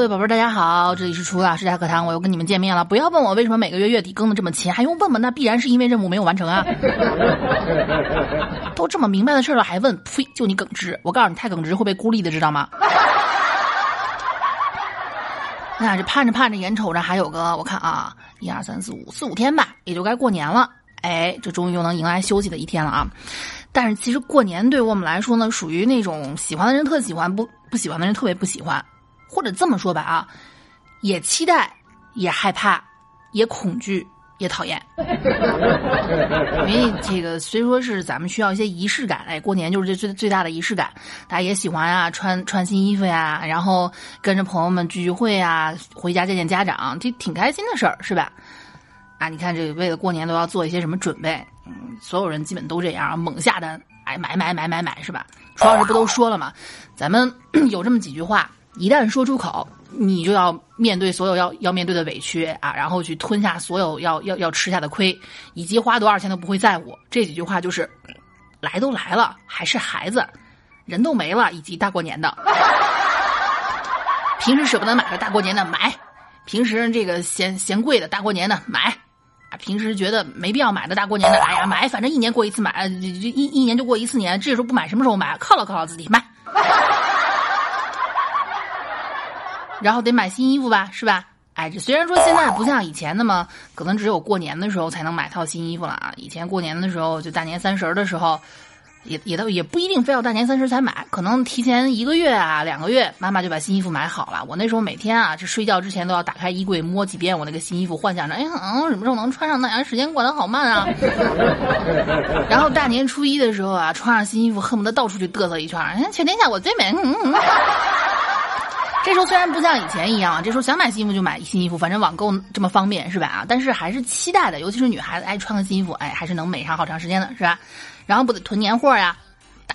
各位宝贝儿，大家好，这里是楚老师家课堂，我又跟你们见面了。不要问我为什么每个月月底更的这么勤，还用问吗？那必然是因为任务没有完成啊！都这么明白的事了，还问？呸！就你耿直，我告诉你，太耿直会被孤立的，知道吗？那这盼着盼着，眼瞅着还有个，我看啊，一二三四五四五天吧，也就该过年了。哎，这终于又能迎来休息的一天了啊！但是其实过年对我们来说呢，属于那种喜欢的人特喜欢，不不喜欢的人特别不喜欢。或者这么说吧啊，也期待，也害怕，也恐惧，也讨厌。因为这个虽说是咱们需要一些仪式感，哎，过年就是这最最大的仪式感，大家也喜欢啊，穿穿新衣服呀，然后跟着朋友们聚聚会啊，回家见见家长，这挺开心的事儿，是吧？啊，你看这个为了过年都要做一些什么准备？嗯，所有人基本都这样，猛下单，哎，买买买买买，是吧？楚老师不都说了吗？咱们 有这么几句话。一旦说出口，你就要面对所有要要面对的委屈啊，然后去吞下所有要要要吃下的亏，以及花多少钱都不会在乎。这几句话就是：来都来了，还是孩子，人都没了，以及大过年的，平时舍不得买的，大过年的买；平时这个嫌嫌贵的，大过年的买；啊，平时觉得没必要买的，大过年的，哎呀买，反正一年过一次买，一一年就过一次年，这时候不买什么时候买？犒劳犒劳自己买。然后得买新衣服吧，是吧？哎，这虽然说现在不像以前那么，可能只有过年的时候才能买套新衣服了啊。以前过年的时候，就大年三十的时候，也也都也不一定非要大年三十才买，可能提前一个月啊、两个月，妈妈就把新衣服买好了。我那时候每天啊，这睡觉之前都要打开衣柜摸几遍我那个新衣服，幻想着，哎呀，什么时候能穿上？那呀，时间过得好慢啊。然后大年初一的时候啊，穿上新衣服，恨不得到处去嘚瑟一圈，哎，全天下我最美。嗯嗯这时候虽然不像以前一样啊，这时候想买新衣服就买新衣服，反正网购这么方便是吧？啊，但是还是期待的，尤其是女孩子，爱，穿个新衣服，哎，还是能美上好长时间的，是吧？然后不得囤年货呀，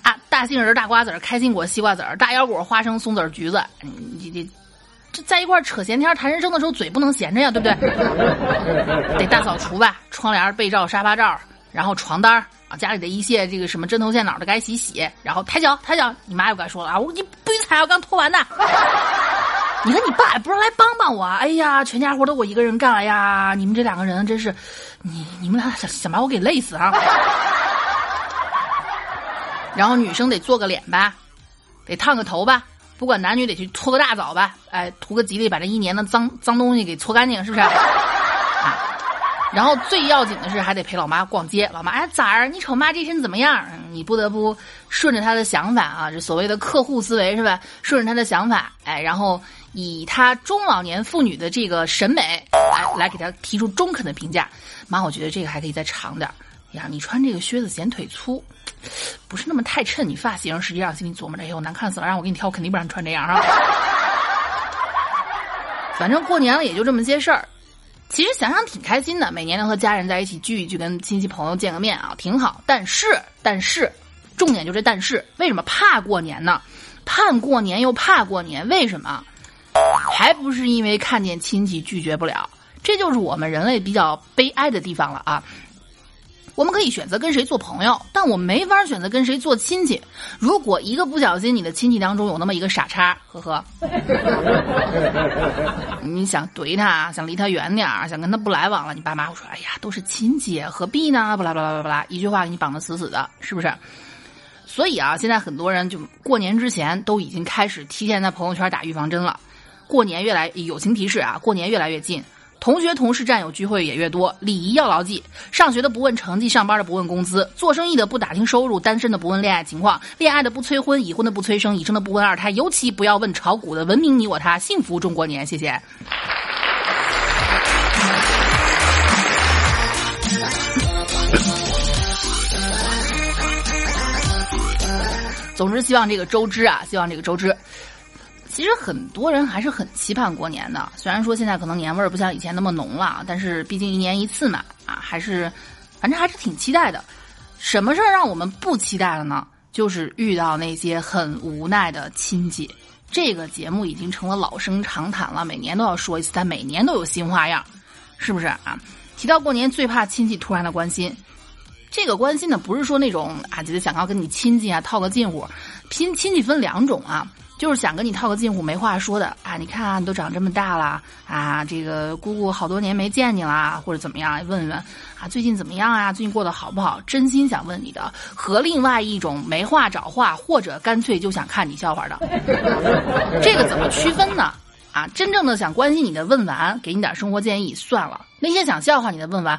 大大杏仁、大瓜子、开心果、西瓜子、大腰果、花生、松子、橘子，你这这在一块扯闲天谈人生的时候，嘴不能闲着呀，对不对？得大扫除吧，窗帘、被罩、沙发罩，然后床单啊，家里的一切这个什么针头线脑的该洗洗，然后抬脚抬脚，你妈又该说了啊，我你不许踩，我刚拖完呢。你看你爸也不是来帮帮我？哎呀，全家活都我一个人干了呀！你们这两个人真是，你你们俩想想把我给累死啊！然后女生得做个脸吧，得烫个头吧，不管男女得去搓个大澡吧，哎，图个吉利，把这一年的脏脏东西给搓干净，是不是？然后最要紧的是还得陪老妈逛街，老妈哎崽儿，你瞅妈这身怎么样？你不得不顺着她的想法啊，这所谓的客户思维是吧？顺着她的想法，哎，然后。以她中老年妇女的这个审美，来来给她提出中肯的评价。妈，我觉得这个还可以再长点。呀，你穿这个靴子显腿粗，不是那么太衬你发型。实际上心里琢磨着，哎呦，难看死了！让我给你挑，我肯定不让你穿这样啊。反正过年了也就这么些事儿。其实想想挺开心的，每年能和家人在一起聚一聚，跟亲戚朋友见个面啊，挺好。但是，但是，重点就这但是，为什么怕过年呢？盼过年又怕过年，为什么？还不是因为看见亲戚拒绝不了，这就是我们人类比较悲哀的地方了啊！我们可以选择跟谁做朋友，但我没法选择跟谁做亲戚。如果一个不小心，你的亲戚当中有那么一个傻叉，呵呵，你想怼他，想离他远点儿，想跟他不来往了，你爸妈会说：“哎呀，都是亲戚，何必呢？”巴拉巴拉巴拉，一句话给你绑得死死的，是不是？所以啊，现在很多人就过年之前都已经开始提前在朋友圈打预防针了。过年越来友情提示啊，过年越来越近，同学同事战友聚会也越多，礼仪要牢记。上学的不问成绩，上班的不问工资，做生意的不打听收入，单身的不问恋爱情况，恋爱的不催婚，已婚的不催生，已生的不问二胎，尤其不要问炒股的。文明你我他，幸福中国年，谢谢。总之，希望这个周知啊，希望这个周知。其实很多人还是很期盼过年的，虽然说现在可能年味儿不像以前那么浓了，但是毕竟一年一次嘛，啊，还是，反正还是挺期待的。什么事儿让我们不期待了呢？就是遇到那些很无奈的亲戚。这个节目已经成了老生常谈了，每年都要说一次，但每年都有新花样，是不是啊？提到过年，最怕亲戚突然的关心。这个关心呢，不是说那种啊，觉得想要跟你亲近啊，套个近乎。亲亲戚分两种啊。就是想跟你套个近乎，没话说的啊！你看，你都长这么大了啊，这个姑姑好多年没见你啦，或者怎么样？问问啊，最近怎么样啊？最近过得好不好？真心想问你的，和另外一种没话找话，或者干脆就想看你笑话的，这个怎么区分呢？啊，真正的想关心你的问完，给你点生活建议算了；那些想笑话你的问完。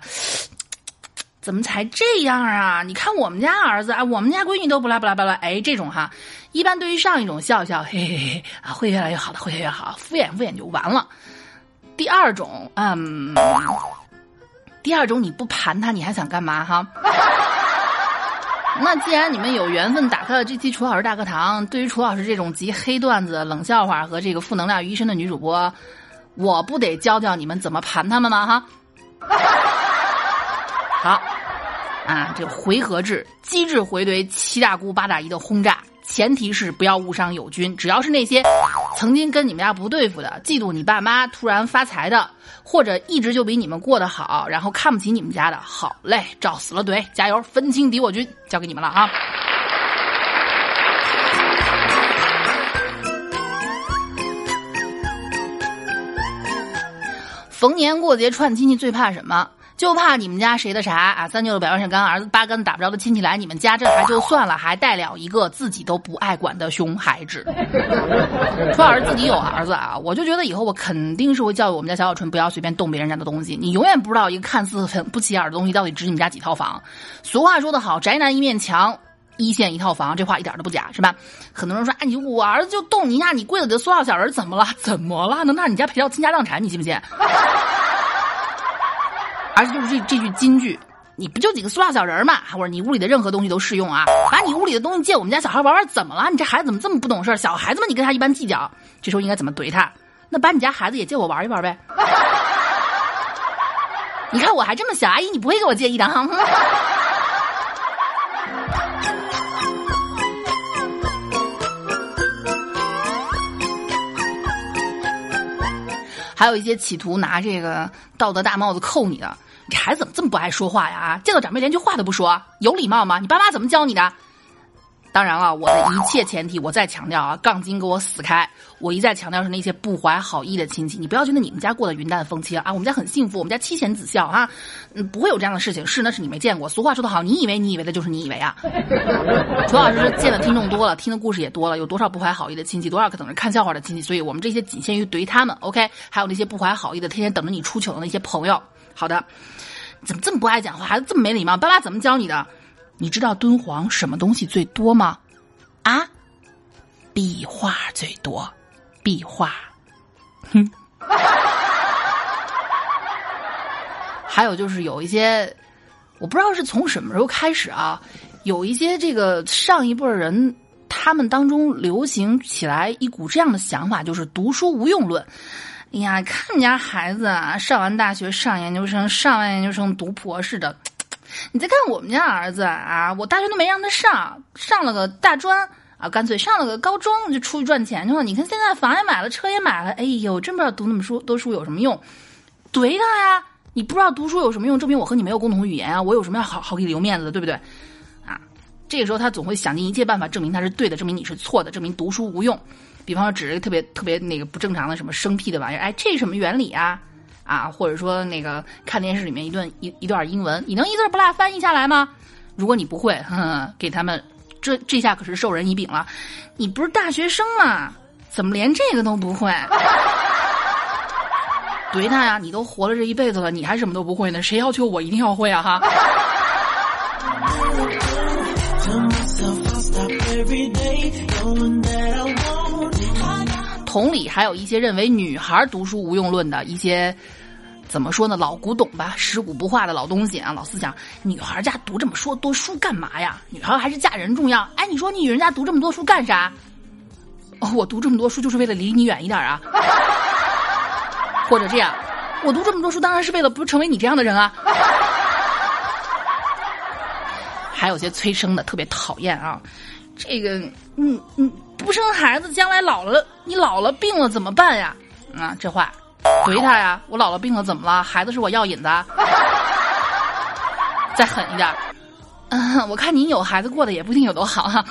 怎么才这样啊？你看我们家儿子啊，我们家闺女都不拉不拉不拉，哎，这种哈，一般对于上一种笑笑，嘿嘿嘿啊，会越来越好的，会越来越好，敷衍敷衍就完了。第二种，嗯，第二种你不盘他，你还想干嘛哈？那既然你们有缘分打开了这期楚老师大课堂，对于楚老师这种集黑段子、冷笑话和这个负能量于一身的女主播，我不得教教你们怎么盘他们吗？哈，好。啊，这回合制机智回怼七大姑八大姨的轰炸，前提是不要误伤友军。只要是那些曾经跟你们家不对付的，嫉妒你爸妈突然发财的，或者一直就比你们过得好，然后看不起你们家的，好嘞，照死了怼，加油，分清敌我军，交给你们了啊！逢年过节串亲戚最怕什么？就怕你们家谁的啥啊？三舅的表现干儿子八竿子打不着的亲戚来你们家，这还就算了，还带了一个自己都不爱管的熊孩子。楚老师自己有儿子啊，我就觉得以后我肯定是会教育我们家小小春不要随便动别人家的东西。你永远不知道一个看似很不起眼的东西到底值你们家几套房。俗话说得好，宅男一面墙，一线一套房，这话一点都不假，是吧？很多人说，哎，你我儿子就动你一下，你柜子里的塑料小人怎么了？怎么了？能让你家赔到倾家荡产？你信不信？而且就是这这句金句，你不就几个塑料小人吗？或者你屋里的任何东西都适用啊？把你屋里的东西借我们家小孩玩玩，怎么了？你这孩子怎么这么不懂事？小孩子们，你跟他一般计较，这时候应该怎么怼他？那把你家孩子也借我玩一玩呗？你看我还这么小，阿姨你不会给我介意的哈。还有一些企图拿这个道德大帽子扣你的。这孩子怎么这么不爱说话呀？啊，见到长辈连句话都不说，有礼貌吗？你爸妈怎么教你的？当然了，我的一切前提，我再强调啊，杠精给我死开！我一再强调是那些不怀好意的亲戚，你不要觉得你们家过得云淡风轻啊，我们家很幸福，我们家妻贤子孝啊，嗯，不会有这样的事情。是，那是你没见过。俗话说得好，你以为你以为的就是你以为啊。楚老师见的听众多了，听的故事也多了，有多少不怀好意的亲戚，多少个等着看笑话的亲戚，所以我们这些仅限于怼他们。OK，还有那些不怀好意的，天天等着你出糗的那些朋友。好的。怎么这么不爱讲话，孩子这么没礼貌？爸妈怎么教你的？你知道敦煌什么东西最多吗？啊，壁画最多，壁画。哼。还有就是有一些，我不知道是从什么时候开始啊，有一些这个上一辈人，他们当中流行起来一股这样的想法，就是读书无用论。哎呀，看你家孩子啊，上完大学上研究生，上完研究生读博士的。你再看我们家儿子啊，我大学都没让他上，上了个大专啊，干脆上了个高中就出去赚钱去了。你看现在房也买了，车也买了，哎呦，真不知道读那么书多书有什么用？怼他呀！你不知道读书有什么用，证明我和你没有共同语言啊！我有什么要好好给你留面子的，对不对？啊，这个时候他总会想尽一切办法证明他是对的，证明你是错的，证明读书无用。比方说，指着特别特别那个不正常的什么生僻的玩意儿，哎，这是什么原理啊？啊，或者说那个看电视里面一段一一段英文，你能一字不落翻译下来吗？如果你不会，呵呵给他们这这下可是授人以柄了。你不是大学生吗？怎么连这个都不会？怼他呀！你都活了这一辈子了，你还什么都不会呢？谁要求我一定要会啊？哈。同理，还有一些认为女孩读书无用论的一些，怎么说呢？老古董吧，食古不化的老东西啊，老思想。女孩家读这么说多书干嘛呀？女孩还是嫁人重要。哎，你说你女人家读这么多书干啥？哦，我读这么多书就是为了离你远一点啊。或者这样，我读这么多书当然是为了不成为你这样的人啊。还有些催生的特别讨厌啊。这个，你你不生孩子，将来老了，你老了病了怎么办呀？啊，这话怼他呀！我老了病了怎么了？孩子是我药引子。再狠一点，嗯，我看你有孩子过得也不一定有多好哈。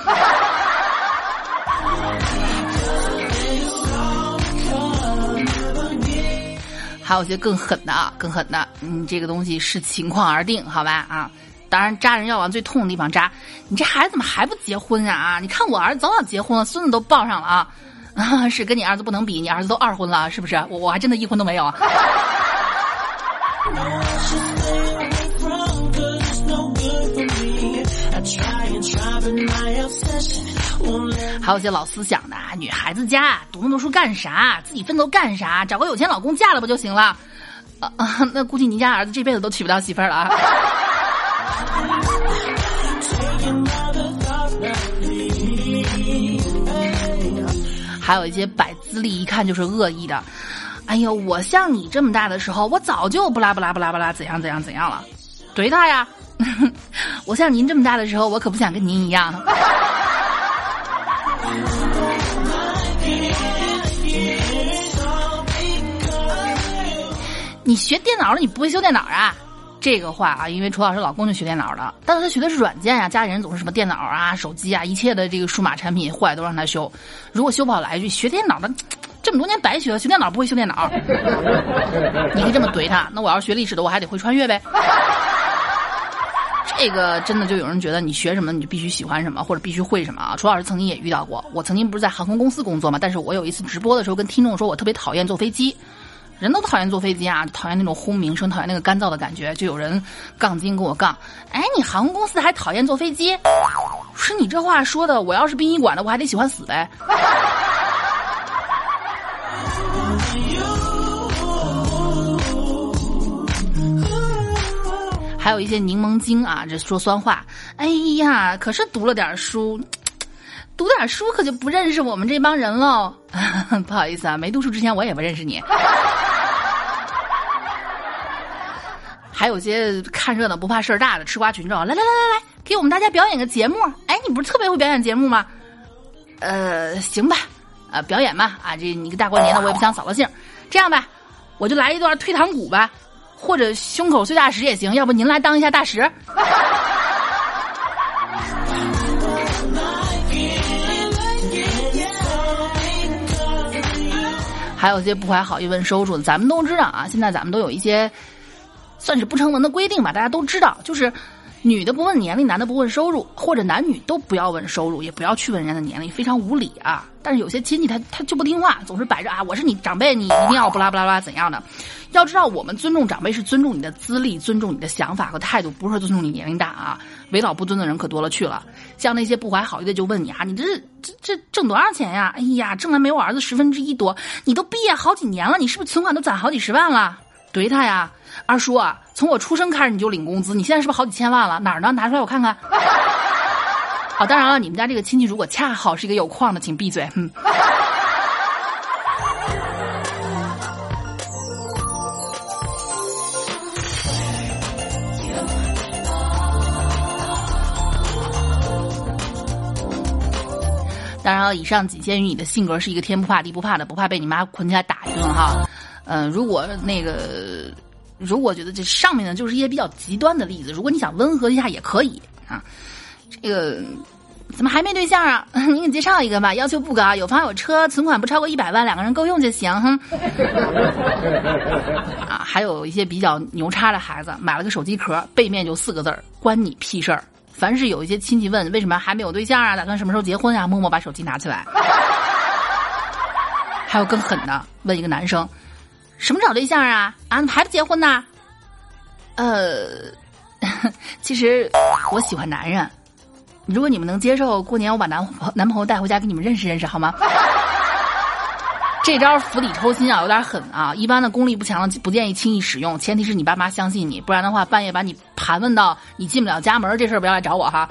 还有些更狠的啊，更狠的，嗯，这个东西视情况而定，好吧啊。当然，扎人要往最痛的地方扎。你这孩子怎么还不结婚？啊，你看我儿子早早结婚了，孙子都抱上了啊。啊，是跟你儿子不能比，你儿子都二婚了，是不是？我我还真的一婚都没有啊。还有些老思想的啊，女孩子家读那么多书干啥？自己奋斗干啥？找个有钱老公嫁了不就行了？啊啊，那估计您家儿子这辈子都娶不到媳妇儿了啊！还有一些摆资历，一看就是恶意的。哎呦，我像你这么大的时候，我早就不拉不拉不拉不拉怎样怎样怎样了，怼他呀！我像您这么大的时候，我可不想跟您一样。你学电脑了，你不会修电脑啊？这个话啊，因为楚老师老公就学电脑的，但是他学的是软件呀，家里人总是什么电脑啊、手机啊，一切的这个数码产品坏都让他修。如果修不好，来一句学电脑的这么多年白学了，学电脑不会修电脑。你可以这么怼他。那我要学历史的，我还得会穿越呗。这个真的就有人觉得你学什么你就必须喜欢什么或者必须会什么啊？楚老师曾经也遇到过，我曾经不是在航空公司工作嘛，但是我有一次直播的时候跟听众说我特别讨厌坐飞机，人都讨厌坐飞机啊，讨厌那种轰鸣声，讨厌那个干燥的感觉，就有人杠精跟我杠，哎，你航空公司还讨厌坐飞机？是你这话说的，我要是殡仪馆的，我还得喜欢死呗。还有一些柠檬精啊，这说酸话。哎呀，可是读了点书，读点书可就不认识我们这帮人喽。不好意思啊，没读书之前我也不认识你。还有些看热闹不怕事儿大的吃瓜群众，来来来来来，给我们大家表演个节目。哎，你不是特别会表演节目吗？呃，行吧，呃，表演吧。啊，这你个大过年的，我也不想扫了兴。这样吧，我就来一段退堂鼓吧。或者胸口碎大石也行，要不您来当一下大石？还有些不怀好意问收入的，咱们都知道啊。现在咱们都有一些算是不成文的规定吧，大家都知道，就是女的不问年龄，男的不问收入，或者男女都不要问收入，也不要去问人家的年龄，非常无理啊。但是有些亲戚他他就不听话，总是摆着啊，我是你长辈，你一定要不拉不拉拉怎样的？要知道，我们尊重长辈是尊重你的资历，尊重你的想法和态度，不是尊重你年龄大啊。为老不尊的人可多了去了。像那些不怀好意的，就问你啊，你这这这挣多少钱呀？哎呀，挣来没我儿子十分之一多。你都毕业好几年了，你是不是存款都攒好几十万了？怼他呀，二叔啊，从我出生开始你就领工资，你现在是不是好几千万了？哪儿呢？拿出来我看看。好，当然了，你们家这个亲戚如果恰好是一个有矿的，请闭嘴。嗯。当然了，以上仅限于你的性格是一个天不怕地不怕的，不怕被你妈捆起来打一顿哈。嗯，如果那个，如果觉得这上面呢就是一些比较极端的例子，如果你想温和一下也可以啊。这个怎么还没对象啊？你给介绍一个吧，要求不高，有房有车，存款不超过一百万，两个人够用就行。哼。啊，还有一些比较牛叉的孩子，买了个手机壳，背面就四个字儿：关你屁事儿。凡是有一些亲戚问为什么还没有对象啊，打算什么时候结婚啊，默默把手机拿起来。还有更狠的，问一个男生，什么找对象啊？啊，还不结婚呢？呃，其实我喜欢男人，如果你们能接受，过年我把男男朋友带回家给你们认识认识，好吗？这招釜底抽薪啊，有点狠啊！一般的功力不强的不建议轻易使用，前提是你爸妈相信你，不然的话半夜把你盘问到你进不了家门，这事儿不要来找我哈。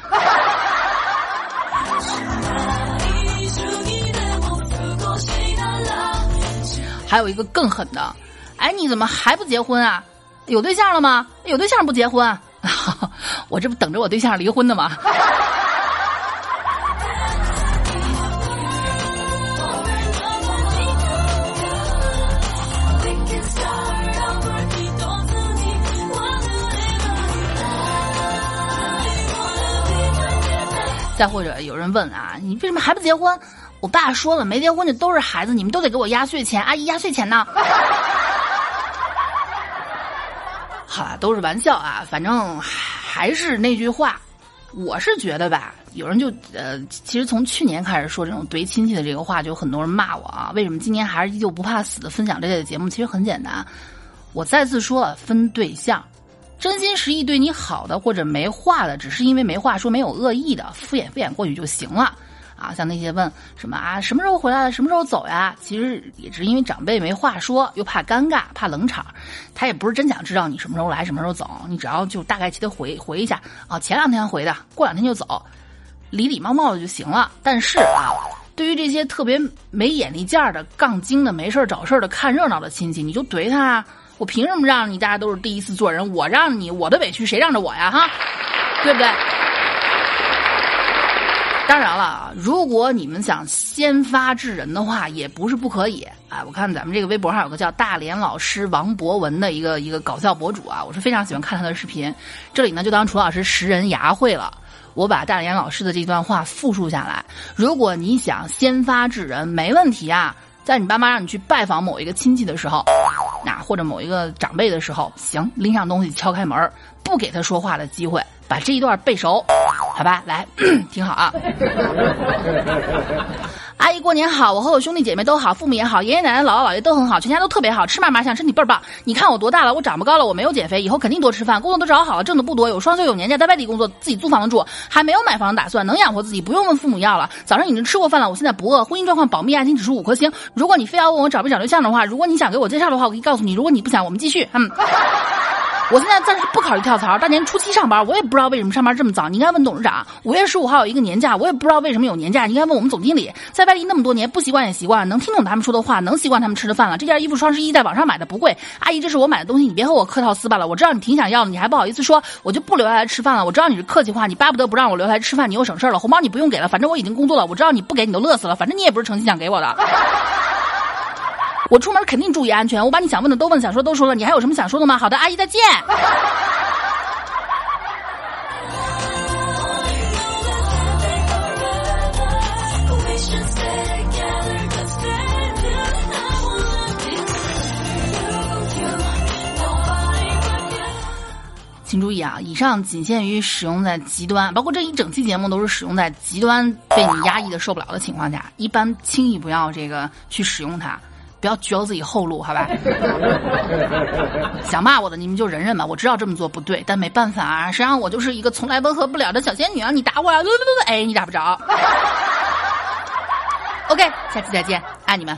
还有一个更狠的。哎你怎么还不结婚啊？有对象了吗？有对象不结婚？我这不等着我对象离婚呢吗？再或者有人问啊你为什么还不结婚？我爸说了，没结婚的都是孩子，你们都得给我压岁钱。阿姨，压岁钱呢？好了，都是玩笑啊，反正还是那句话，我是觉得吧，有人就呃，其实从去年开始说这种怼亲戚的这个话，就有很多人骂我啊。为什么今年还是依旧不怕死的分享这类的节目？其实很简单，我再次说了，分对象。真心实意对你好的或者没话的，只是因为没话说，没有恶意的，敷衍敷衍过去就行了。啊，像那些问什么啊，什么时候回来，什么时候走呀？其实也是因为长辈没话说，又怕尴尬，怕冷场。他也不是真想知道你什么时候来，什么时候走。你只要就大概记得回回一下啊，前两天回的，过两天就走，礼礼貌貌的就行了。但是啊，对于这些特别没眼力见儿的、杠精的、没事找事儿的、看热闹的亲戚，你就怼他。我凭什么让你？大家都是第一次做人，我让你，我的委屈谁让着我呀？哈，对不对？当然了，如果你们想先发制人的话，也不是不可以。啊，我看咱们这个微博上有个叫大连老师王博文的一个一个搞笑博主啊，我是非常喜欢看他的视频。这里呢，就当楚老师识人牙慧了。我把大连老师的这段话复述下来：如果你想先发制人，没问题啊。在你爸妈让你去拜访某一个亲戚的时候，那或者某一个长辈的时候，行，拎上东西敲开门，不给他说话的机会，把这一段背熟，好吧？来，听好啊。阿姨过年好，我和我兄弟姐妹都好，父母也好，爷爷奶奶、姥姥姥爷都很好，全家都特别好，吃嘛嘛香，身体倍儿棒。你看我多大了？我长不高了，我没有减肥，以后肯定多吃饭。工作都找好了，挣的不多，有双休有年假，在外地工作，自己租房住，还没有买房打算，能养活自己，不用问父母要了。早上已经吃过饭了，我现在不饿，婚姻状况保密，爱情指数五颗星。如果你非要问我找没找对象的话，如果你想给我介绍的话，我可以告诉你；如果你不想，我们继续。嗯。我现在暂时不考虑跳槽，大年初七上班，我也不知道为什么上班这么早。你应该问董事长。五月十五号有一个年假，我也不知道为什么有年假。你应该问我们总经理。在外地那么多年，不习惯也习惯，能听懂他们说的话，能习惯他们吃的饭了。这件衣服双十一在网上买的不贵，阿姨，这是我买的东西，你别和我客套丝巴了。我知道你挺想要的，你还不好意思说，我就不留下来吃饭了。我知道你是客气话，你巴不得不让我留下来吃饭，你又省事了。红包你不用给了，反正我已经工作了。我知道你不给你都乐死了，反正你也不是诚心想给我的。我出门肯定注意安全，我把你想问的都问，想说都说了，你还有什么想说的吗？好的，阿姨再见。请注意啊，以上仅限于使用在极端，包括这一整期节目都是使用在极端被你压抑的受不了的情况下，一般轻易不要这个去使用它，不要绝了自己后路，好吧？想骂我的你们就忍忍吧，我知道这么做不对，但没办法啊，谁让我就是一个从来温和不了的小仙女啊！你打我啊！不不不，哎，你打不着。OK，下期再见，爱你们。